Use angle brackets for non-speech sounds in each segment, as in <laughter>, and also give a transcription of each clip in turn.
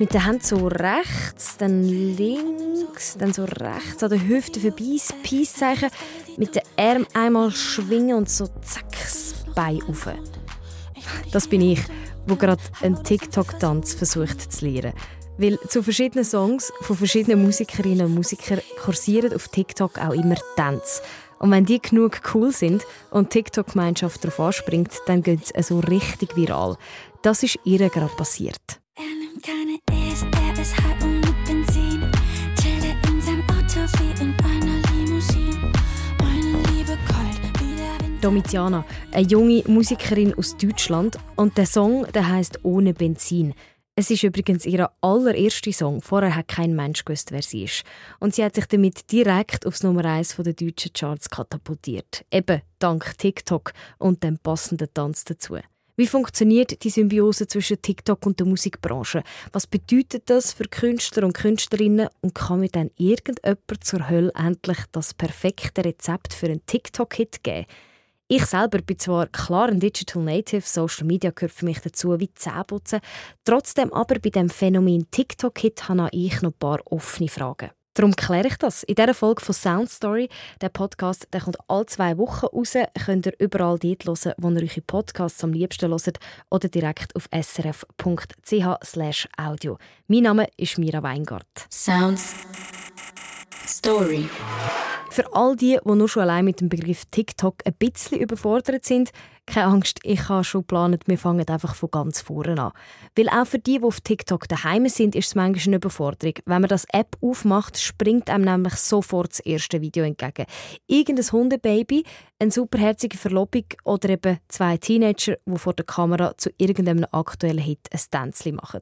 Mit der Hand so rechts, dann links, dann so rechts an der Hüfte vorbei, das Peace-Zeichen. Mit den Arm einmal schwingen und so zack, das Bein rauf. Das bin ich, wo gerade einen TikTok-Tanz versucht zu lernen. Weil zu verschiedenen Songs von verschiedenen Musikerinnen und Musikern kursieren auf TikTok auch immer Tanz. Und wenn die genug cool sind und die TikTok-Gemeinschaft darauf anspringt, dann geht es so richtig viral. Das ist ihr gerade passiert. Keine E's, er ist high und mit Benzin. Chillt in seinem Auto wie in einer Limousine. Meine Liebe kalt wie der Wind. Domitiana, eine junge Musikerin aus Deutschland. Und der Song der heißt Ohne Benzin. Es ist übrigens ihr allererster Song. Vorher hat kein Mensch gewusst, wer sie ist. Und sie hat sich damit direkt aufs Nummer 1 der deutschen Charts katapultiert. Eben dank TikTok und dem passenden Tanz dazu. Wie funktioniert die Symbiose zwischen TikTok und der Musikbranche? Was bedeutet das für Künstler und Künstlerinnen? Und kann mir dann irgendjemand zur Hölle endlich das perfekte Rezept für einen TikTok-Hit geben? Ich selber bin zwar klar ein Digital Native, Social Media gehört für mich dazu wie Zähneputzen. Trotzdem aber bei dem Phänomen TikTok-Hit habe ich noch ein paar offene Fragen. Darum kläre ich das. In dieser Folge von Sound Story, der Podcast, der kommt alle zwei Wochen raus, könnt ihr überall dort hören, wo ihr eure Podcasts am liebsten hört oder direkt auf srf.ch audio. Mein Name ist Mira Weingart. Sound Story. Für all die, die nur schon allein mit dem Begriff TikTok ein bisschen überfordert sind, keine Angst, ich habe schon geplant, wir fangen einfach von ganz vorne an. Weil auch für die, die auf TikTok daheim sind, ist es manchmal eine Überforderung. Wenn man das App aufmacht, springt einem nämlich sofort das erste Video entgegen. Irgendein Hundebaby, eine superherzige Verlobung oder eben zwei Teenager, die vor der Kamera zu irgendeinem aktuellen Hit ein Tänzchen machen.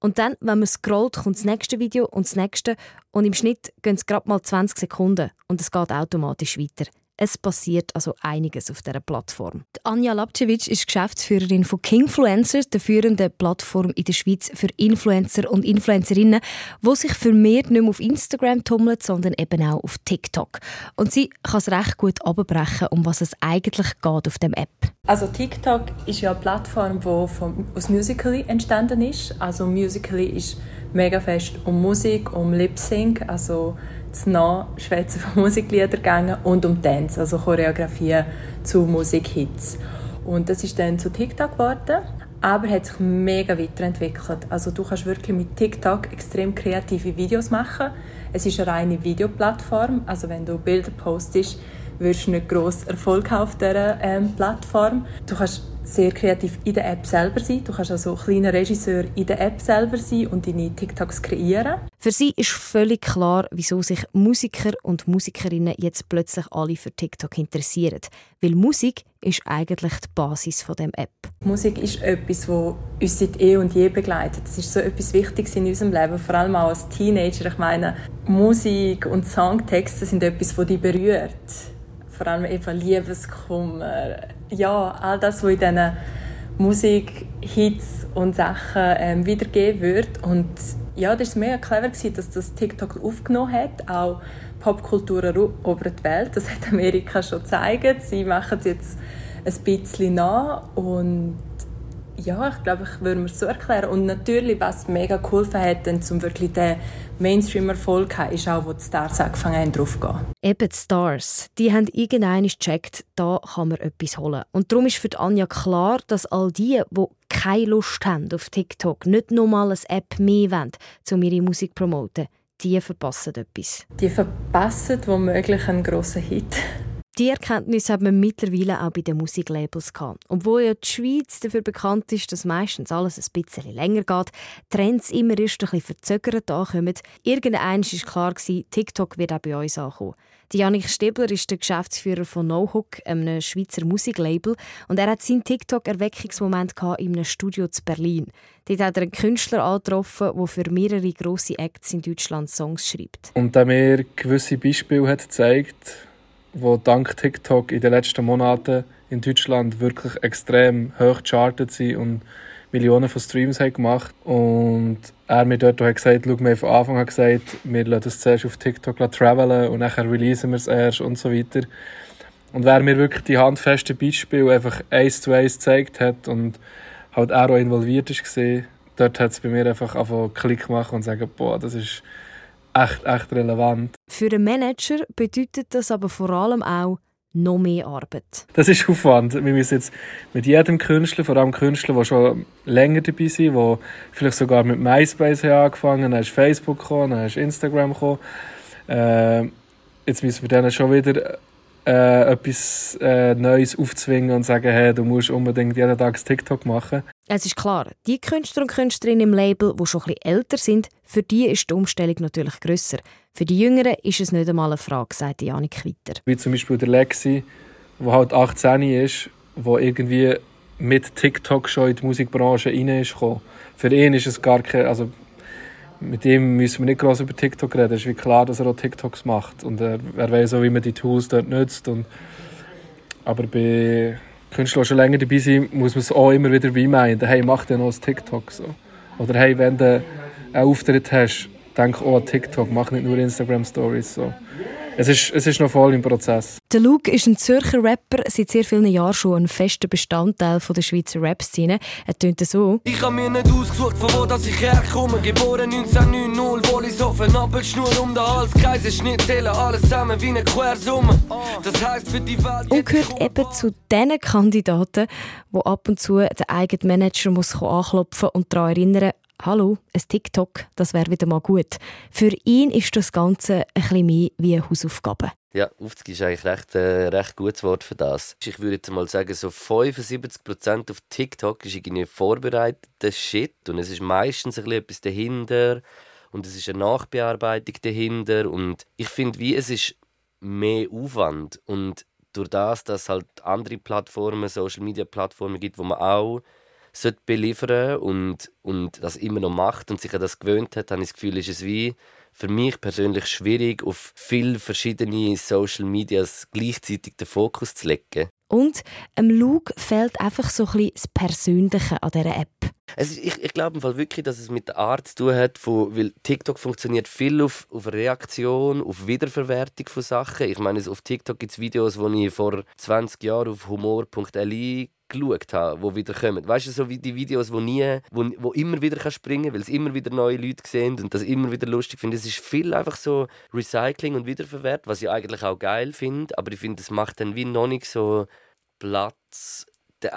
Und dann, wenn man scrollt, kommt das nächste Video und das nächste und im Schnitt gehen es gerade mal 20 Sekunden und es geht automatisch weiter. Es passiert also einiges auf dieser Plattform. Die Anja Lapcevic ist Geschäftsführerin von Kingfluencers, der führenden Plattform in der Schweiz für Influencer und Influencerinnen, wo sich vermehrt nicht mehr auf Instagram tummelt, sondern eben auch auf TikTok. Und sie kann es recht gut abbrechen, um was es eigentlich geht auf dem App. Also TikTok ist ja eine Plattform, die aus Musical.ly entstanden ist. Also Musical.ly ist mega fest um Musik, um Lip Sync, also das Nachschwätzen von <laughs> Musikliedern gegangen und um Dance, also Choreografien zu Musikhits. Und das ist dann zu TikTok geworden, aber hat sich mega weiterentwickelt. Also du kannst wirklich mit TikTok extrem kreative Videos machen. Es ist eine reine Videoplattform, also wenn du Bilder postest, wirst du nicht gross Erfolg auf dieser ähm, Plattform. Du kannst sehr kreativ in der App selber sein. Du kannst also kleiner Regisseur in der App selber sein und deine TikToks kreieren. Für sie ist völlig klar, wieso sich Musiker und Musikerinnen jetzt plötzlich alle für TikTok interessieren. Weil Musik ist eigentlich die Basis von dem App. Musik ist etwas, das uns seit eh und je begleitet. Das ist so etwas Wichtiges in unserem Leben, vor allem auch als Teenager. Ich meine, Musik und Songtexte sind etwas, das dich berührt vor allem eben Liebeskummer, ja, all das, was in diesen Musik-Hits und Sachen ähm, wiedergegeben wird. Und ja, das war mega clever, dass das TikTok aufgenommen hat, auch Popkultur erobert die Welt. Das hat Amerika schon gezeigt. Sie machen es jetzt ein bisschen nach und ja, ich glaube, ich würde mir so erklären. Und natürlich, was mega geholfen hat, um wirklich den Mainstream-Erfolg zu haben, ist auch, wo die Stars angefangen haben, drauf zu gehen. Eben die Stars. Die haben irgendwann gecheckt, da kann man etwas holen. Und darum ist für Anja klar, dass all die, die keine Lust haben auf TikTok, nicht nochmal eine App mehr wollen, um ihre Musik zu promoten, die verpassen etwas. Die verpassen womöglich einen grossen Hit. Die Erkenntnis hat man mittlerweile auch bei den Musiklabels gehabt. Obwohl ja die Schweiz dafür bekannt ist, dass meistens alles ein bisschen länger geht, Trends immer erst ein bisschen verzögert ankommen. Irgendwann war klar, TikTok wird auch bei uns ankommen. Janik Stebler ist der Geschäftsführer von NoHook, einem Schweizer Musiklabel, und er hat seinen TikTok-Erweckungsmoment in einem Studio zu Berlin. Dort hat er einen Künstler angetroffen, der für mehrere grosse Acts in Deutschland Songs schreibt. Und der mir gewisse Beispiele hat gezeigt die dank TikTok in den letzten Monaten in Deutschland wirklich extrem hoch gechartet sind und Millionen von Streams haben gemacht. Und er mir dort hat gesagt, schau, mir von Anfang an gesagt, wir lassen das zuerst auf TikTok travelen und nachher releasen wir es erst und so weiter. Und wer mir wirklich die handfesten Beispiele einfach eins zu eins gezeigt hat und halt auch involviert ist, dort hat es bei mir einfach einen Klick machen und sagen, boah, das ist echt, echt relevant. Für einen Manager bedeutet das aber vor allem auch noch mehr Arbeit. Das ist Aufwand. Wir müssen jetzt mit jedem Künstler, vor allem Künstler, die schon länger dabei sind, die vielleicht sogar mit MySpace haben angefangen dann ist Facebook gekommen, dann ist Instagram gekommen. Äh, jetzt müssen wir denen schon wieder äh, etwas äh, Neues aufzwingen und sagen, hey, du musst unbedingt jeden Tag TikTok machen. Es ist klar, die Künstler und Künstlerinnen im Label, die schon ein bisschen älter sind, für die ist die Umstellung natürlich grösser. Für die Jüngeren ist es nicht einmal eine Frage, sagt Janik weiter. Wie zum Beispiel der Lexi, der halt 18 ist, der irgendwie mit TikTok schon in die Musikbranche rein ist gekommen. Für ihn ist es gar kein, also mit ihm müssen wir nicht groß über TikTok reden. Es ist klar, dass er auch TikToks macht und er, er weiß auch, wie man die Tools dort nutzt. Und, aber bei Künstlern, die schon länger dabei sind, muss man es auch immer wieder reminden. Hey, mach dir noch ein TikTok. So. Oder hey, wenn du einen Auftritt hast, denk auch an TikTok, mach nicht nur Instagram Stories. So es ist, es ist noch voll im Prozess. Der Luke ist ein Zürcher Rapper, seit sehr vielen Jahren schon ein fester Bestandteil der Schweizer Rap-Szene. Er tönt so. Ich habe mir nicht ausgesucht, von wo dass ich herkomme. Geboren 1990, Wollishofen, Appelschnur um den Hals, Kaiserschnitt, zählen alles zusammen wie eine Quersumme. Das heisst für die Welt... Und gehört eben zu den Kandidaten, wo ab und zu der eigene Manager muss anklopfen und daran erinnern, Hallo, ein TikTok, das wäre wieder mal gut. Für ihn ist das Ganze ein bisschen mehr wie eine Hausaufgabe. Ja, Aufzug ist eigentlich recht, äh, recht gutes Wort für das. Ich würde jetzt mal sagen, so 75% auf TikTok ist irgendwie vorbereiteter Shit und es ist meistens ein bisschen etwas dahinter und es ist eine Nachbearbeitung dahinter und ich finde, wie es ist mehr Aufwand und durch das, dass es halt andere Plattformen, Social Media Plattformen gibt, wo man auch sollte beliefern und, und das immer noch macht und sich an das gewöhnt hat, habe ich das Gefühl, ist es wie für mich persönlich schwierig, auf viele verschiedene Social Medias gleichzeitig den Fokus zu legen. Und ähm, Luke fehlt einfach so ein bisschen das Persönliche an dieser App. Also ich, ich glaube wirklich, dass es mit der Art zu tun hat, von, weil TikTok funktioniert viel auf, auf Reaktion, auf Wiederverwertung von Sachen. Ich meine, auf TikTok gibt es Videos, die ich vor 20 Jahren auf humor.li geschaut habe, die wieder kommen. Weißt du, so wie die Videos, wo nie, wo, wo immer wieder kann springen, weil es immer wieder neue Leute sehen und das immer wieder lustig finde. Es ist viel einfach so Recycling und Wiederverwert, was ich eigentlich auch geil finde, aber ich finde, es macht dann wie noch nicht so Platz den,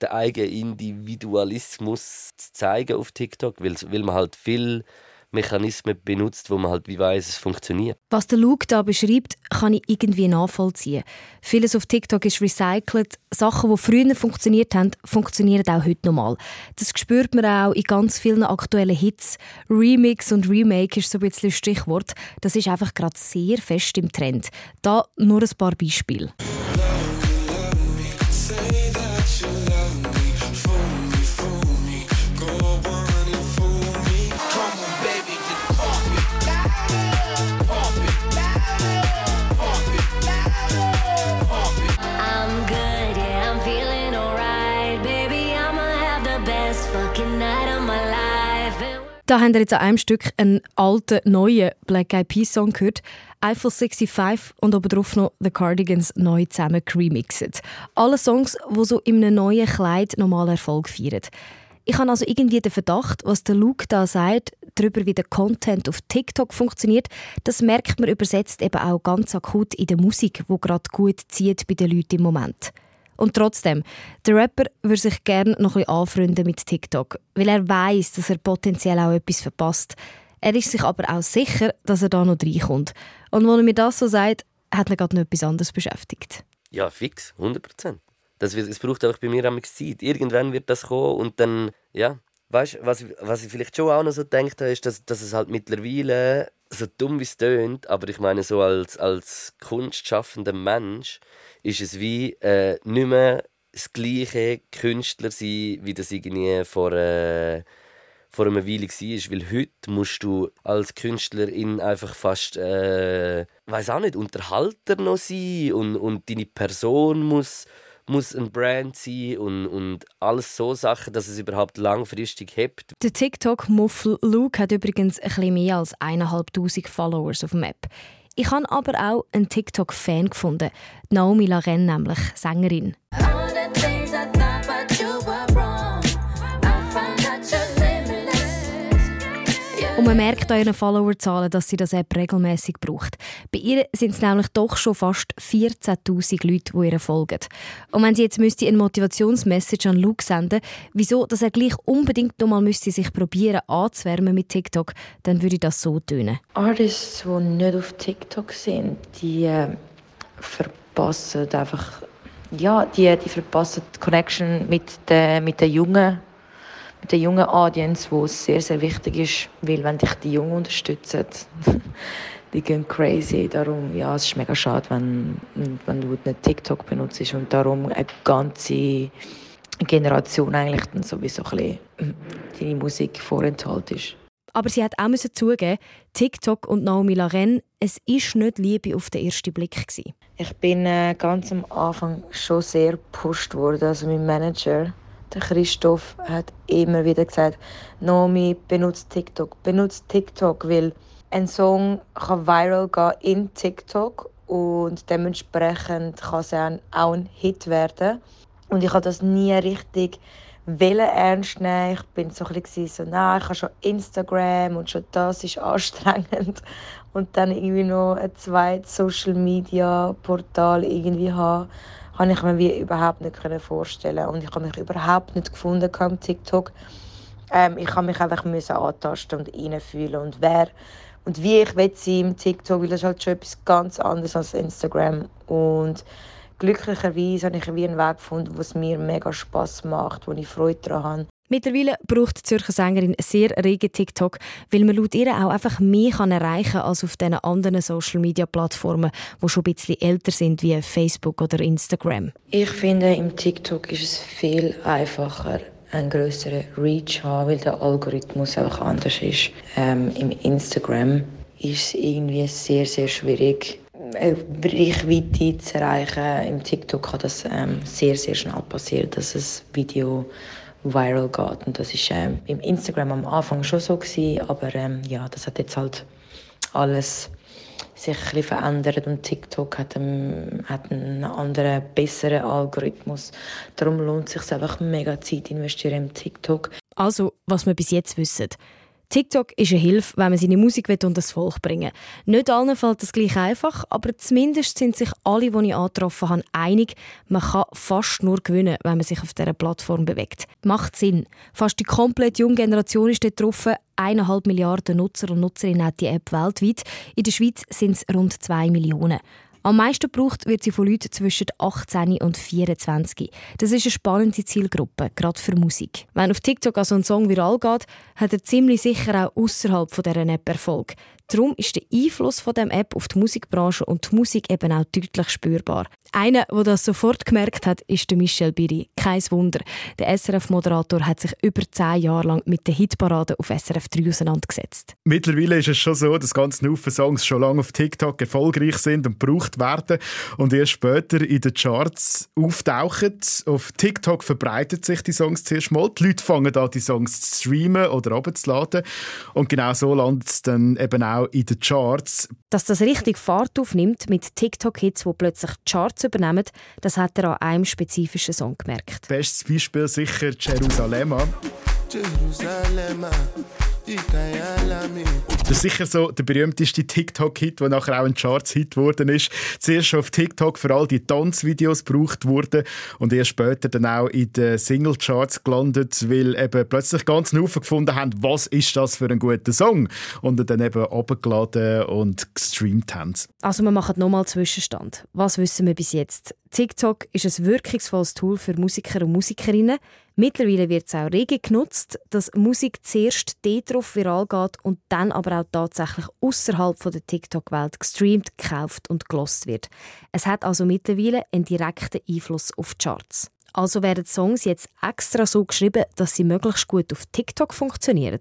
den eigenen Individualismus zu zeigen auf TikTok, weil man halt viel Mechanismen benutzt, wo man halt wie weiß, es funktioniert. Was der Luke da beschreibt, kann ich irgendwie nachvollziehen. Vieles auf TikTok ist recycelt. Sachen, die früher funktioniert haben, funktionieren auch heute nochmal. Das spürt man auch in ganz vielen aktuellen Hits. Remix und Remake ist so ein bisschen Stichwort. Das ist einfach gerade sehr fest im Trend. Da nur ein paar Beispiele. Da haben wir jetzt an einem Stück einen alten, neuen Black Eyed Peas Song gehört. Eiffel 65 und obendrauf noch The Cardigans neu zusammen remixed. Alle Songs, die so in einem neuen Kleid normal Erfolg feiern. Ich habe also irgendwie den Verdacht, was der Luke da sagt, darüber, wie der Content auf TikTok funktioniert, das merkt man übersetzt eben auch ganz akut in der Musik, wo gerade gut zieht bei den Leuten im Moment. Und trotzdem, der Rapper würde sich gerne noch ein anfreunden mit TikTok, weil er weiß, dass er potenziell auch etwas verpasst. Er ist sich aber auch sicher, dass er da noch reinkommt. Und als er mir das so sagt, hat er gerade noch etwas anderes beschäftigt. Ja, fix, 100 Prozent. Es braucht auch bei mir am Zeit. Irgendwann wird das kommen und dann, ja, weißt was, was ich vielleicht schon auch noch so gedacht habe, ist, dass, dass es halt mittlerweile, so dumm wie es tönt, aber ich meine, so als, als kunstschaffender Mensch, ist es wie äh, nicht mehr das gleiche Künstler sein, wie das irgendwie vor, äh, vor einer Weile war. Weil heute musst du als Künstlerin einfach fast, äh, weiß auch nicht, Unterhalter noch sein und, und deine Person muss muss ein Brand sein und, und alles so Sachen, dass es überhaupt langfristig hebt. Der TikTok-Muffel Luke hat übrigens ein bisschen mehr als 1'500 Followers auf dem App. Ich habe aber auch einen TikTok-Fan gefunden, Naomi Laren, nämlich Sängerin. Und man merkt an ihren Followerzahlen, dass sie das App regelmäßig braucht. Bei ihr sind es nämlich doch schon fast 14.000 Leute, die ihr folgen. Und wenn sie jetzt müsste eine Motivationsmessage an Luke senden, wieso, dass er gleich unbedingt noch mal müsste sich probieren anzuwärmen mit TikTok, dann würde das so tönen. Artists, die nicht auf TikTok sind, die äh, verpassen einfach, ja, die, die verpassen die Connection mit den, mit den Jungen mit der jungen Audience, wo es sehr, sehr wichtig ist, weil wenn dich die Jungen unterstützen, <laughs> die gehen crazy. Darum, ja, es ist mega schade, wenn, wenn du nicht TikTok benutzt und darum eine ganze Generation eigentlich dann sowieso ein bisschen deine Musik vorenthalten ist. Aber sie hat auch zugeben, TikTok und Naomi Laren, es ist nicht Liebe auf den ersten Blick gewesen. Ich bin äh, ganz am Anfang schon sehr gepusht worden, also mein Manager der Christoph hat immer wieder gesagt, Nomi, benutzt TikTok, benutzt TikTok, weil ein Song kann viral gehen in TikTok und dementsprechend kann es auch ein Hit werden. Und ich habe das nie richtig ernst nehmen. Ich bin so ein bisschen so, nein, ich habe schon Instagram und schon das ist anstrengend. Und dann irgendwie noch ein zweites Social Media Portal irgendwie haben habe ich mir wie überhaupt nicht vorstellen und ich habe mich überhaupt nicht gefunden am TikTok. Ähm, ich habe mich einfach müssen antasten und reinfühlen und wer und wie ich will sie im TikTok, weil das ist halt schon etwas ganz anderes als Instagram und glücklicherweise habe ich einen Weg gefunden, was mir mega Spaß macht, wo ich Freude daran habe. Mittlerweile braucht die Zürcher Sängerin sehr rege TikTok, weil man laut ihr auch einfach mehr erreichen kann als auf diesen anderen Social-Media-Plattformen, die schon ein bisschen älter sind, wie Facebook oder Instagram. Ich finde, im TikTok ist es viel einfacher, einen größeren Reach zu haben, weil der Algorithmus einfach anders ist. Ähm, Im Instagram ist es irgendwie sehr, sehr schwierig, eine Reichweite zu erreichen. Im TikTok kann das ähm, sehr, sehr schnell passieren, dass ein Video viral geht. Und das war ähm, im Instagram am Anfang schon so gewesen, aber ähm, ja, das hat jetzt halt alles sich ein bisschen verändert und TikTok hat einen, hat einen anderen, besseren Algorithmus. Darum lohnt es sich einfach mega Zeit investieren im TikTok. Also, was wir bis jetzt wissen. TikTok ist eine Hilfe, wenn man seine Musik unter das Volk bringen will. Nicht allen fällt das gleich einfach, aber zumindest sind sich alle, die ich angetroffen habe, einig, man kann fast nur gewinnen, wenn man sich auf dieser Plattform bewegt. Macht Sinn. Fast die komplette junge Generation ist dort drauf. Eineinhalb Milliarden Nutzer und Nutzerinnen hat die App weltweit. In der Schweiz sind es rund zwei Millionen. Am meisten gebraucht wird sie von Leuten zwischen 18 und 24. Das ist eine spannende Zielgruppe, gerade für Musik. Wenn auf TikTok also ein Song viral geht, hat er ziemlich sicher auch außerhalb dieser App Erfolg. Darum ist der Einfluss von dem App auf die Musikbranche und die Musik eben auch deutlich spürbar. Einer, der das sofort gemerkt hat, ist der Michel Biri. Kein Wunder. Der SRF-Moderator hat sich über zehn Jahre lang mit der Hitparade auf SRF 3 auseinandergesetzt. Mittlerweile ist es schon so, dass ganz viele Songs schon lange auf TikTok erfolgreich sind und gebraucht werden und erst später in den Charts auftauchen. Auf TikTok verbreitet sich die Songs zuerst mal. Die Leute fangen an, die Songs zu streamen oder abzuladen. Und genau so landet es dann eben auch in den Charts. Dass das richtig Fahrt aufnimmt mit TikTok-Hits, die plötzlich Charts übernehmen, das hat er an einem spezifischen Song gemerkt. Bestes Beispiel sicher Jerusalem. Jerusalem. Das ist sicher so der berühmteste TikTok-Hit, der nachher auch ein Charts-Hit geworden ist. Zuerst auf TikTok für all die Tanzvideos gebraucht wurde und erst später dann auch in den Single-Charts gelandet, weil eben plötzlich ganz Haufen gefunden haben, was ist das für ein guter Song und dann eben abgeladen und gestreamt haben. Also wir machen nochmal Zwischenstand. Was wissen wir bis jetzt? TikTok ist ein wirkungsvolles Tool für Musiker und Musikerinnen. Mittlerweile wird es auch rege genutzt, dass Musik zuerst darauf viral geht und dann aber auch tatsächlich außerhalb der TikTok-Welt gestreamt, gekauft und gelost wird. Es hat also mittlerweile einen direkten Einfluss auf die Charts. Also werden Songs jetzt extra so geschrieben, dass sie möglichst gut auf TikTok funktionieren.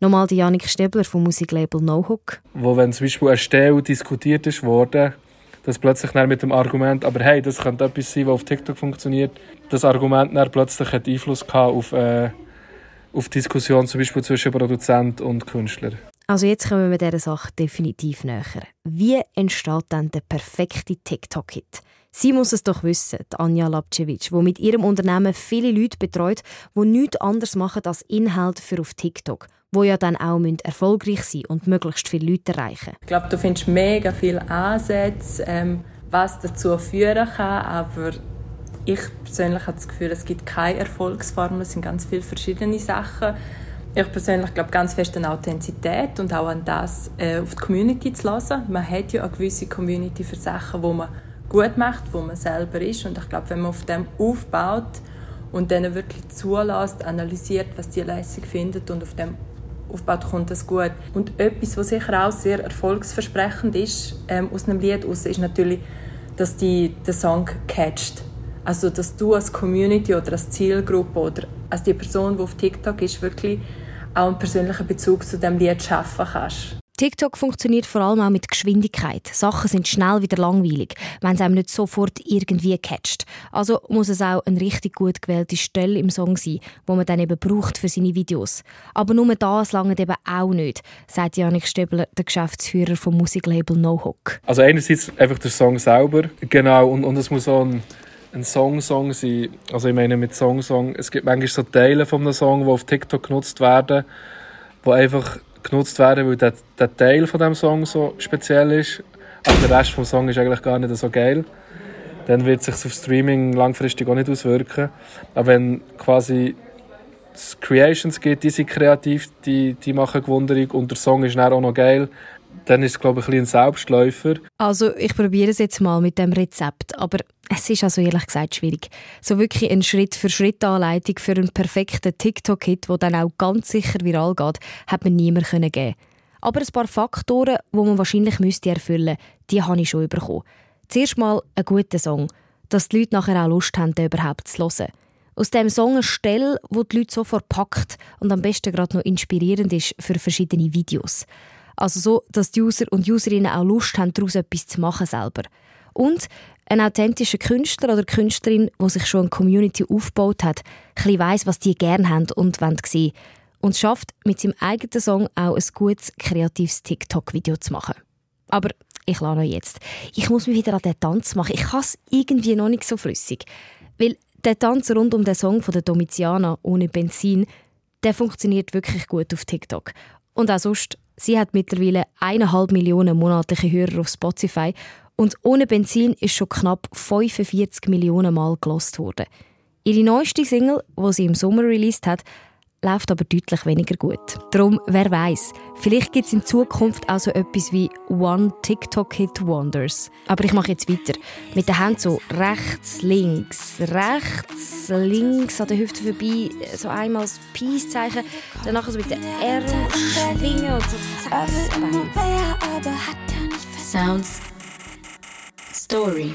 Nochmal die Janik Stebler vom Musiklabel No Hook. Wo wenn zum Beispiel eine Stelle diskutiert ist worden, dass plötzlich mit dem Argument, aber hey, das könnte etwas sein, was auf TikTok funktioniert, das Argument dann plötzlich hat Einfluss gehabt auf, äh, auf Diskussionen zum Beispiel zwischen Produzent und Künstler. Also jetzt kommen wir dieser Sache definitiv näher. Wie entsteht dann der perfekte TikTok-Hit? Sie muss es doch wissen, Anja Lapcevic, die mit ihrem Unternehmen viele Leute betreut, die nichts anderes machen als Inhalte für auf TikTok. Wo ja dann auch erfolgreich sein und möglichst viele Leute erreichen. Ich glaube, du findest mega viele Ansätze, ähm, was dazu führen kann, aber ich persönlich habe das Gefühl, es gibt keine Erfolgsformel, es sind ganz viele verschiedene Sachen. Ich persönlich glaube ganz fest an Authentizität und auch an das, äh, auf die Community zu lassen. Man hat ja eine gewisse Community für Sachen, wo man gut macht, wo man selber ist und ich glaube, wenn man auf dem aufbaut und dann wirklich zulässt, analysiert, was die lässig findet und auf dem aufbaut, kommt das gut. Und etwas, was sicher auch sehr erfolgsversprechend ist ähm, aus einem Lied aus, ist natürlich, dass die der Song catcht. Also, dass du als Community oder als Zielgruppe oder als die Person, die auf TikTok ist, wirklich auch einen persönlichen Bezug zu dem Lied schaffen kannst. TikTok funktioniert vor allem auch mit Geschwindigkeit. Sachen sind schnell wieder langweilig, wenn es einem nicht sofort irgendwie catcht. Also muss es auch eine richtig gut gewählte Stelle im Song sein, wo man dann eben braucht für seine Videos. Aber nur das lange eben auch nicht, sagt Janik Stöbler, der Geschäftsführer vom Musiklabel No Hook. Also einerseits einfach der Song selber, genau, und, und es muss auch ein ein Song-Song sein. Also ich meine mit Song-Song, es gibt manchmal so Teile von einem Song, die auf TikTok genutzt werden, die einfach genutzt werden, weil der, der Teil von dem Song so speziell ist, aber der Rest des Songs ist eigentlich gar nicht so geil. Dann wird sich auf Streaming langfristig auch nicht auswirken. Aber wenn quasi es Creations gibt, die sind kreativ, die, die machen Gewunderung und der Song ist dann auch noch geil, dann ist es, glaube ich, ein, Selbstläufer. Also ich probiere es jetzt mal mit dem Rezept, aber es ist also ehrlich gesagt schwierig. So wirklich eine Schritt-für-Schritt-Anleitung für einen perfekten TikTok-Hit, der dann auch ganz sicher viral geht, hat mir niemand geben Aber ein paar Faktoren, die man wahrscheinlich müsste erfüllen müsste, die habe ich schon bekommen. Zuerst mal ein guter Song, dass die Leute nachher auch Lust haben, den überhaupt zu hören. Aus dem Song eine Stelle, wo die Leute sofort packt und am besten gerade noch inspirierend ist für verschiedene Videos. Also so, dass die User und Userinnen auch Lust haben, daraus etwas zu machen selber. Und ein authentischer Künstler oder Künstlerin, der sich schon eine Community aufgebaut hat, ein weiss, was die gerne haben und wollen sehen. Und schafft, mit seinem eigenen Song auch ein gutes, kreatives TikTok-Video zu machen. Aber ich lasse noch jetzt. Ich muss mich wieder an den Tanz machen. Ich kann es irgendwie noch nicht so flüssig. Weil der Tanz rund um den Song von der Domiziana ohne Benzin, der funktioniert wirklich gut auf TikTok. Und auch sonst, sie hat mittlerweile eineinhalb Millionen monatliche Hörer auf Spotify und ohne Benzin ist schon knapp 45 Millionen Mal gelost worden. Ihre neueste Single, die sie im Sommer released hat, läuft aber deutlich weniger gut. Darum, wer weiß, vielleicht gibt es in Zukunft auch so etwas wie One TikTok Hit Wonders. Aber ich mache jetzt weiter. Mit den Händen so rechts, links, rechts, links an der Hüfte vorbei, so einmal das Peace-Zeichen, danach so mit den Armen schwingen und so zack, Sounds Story.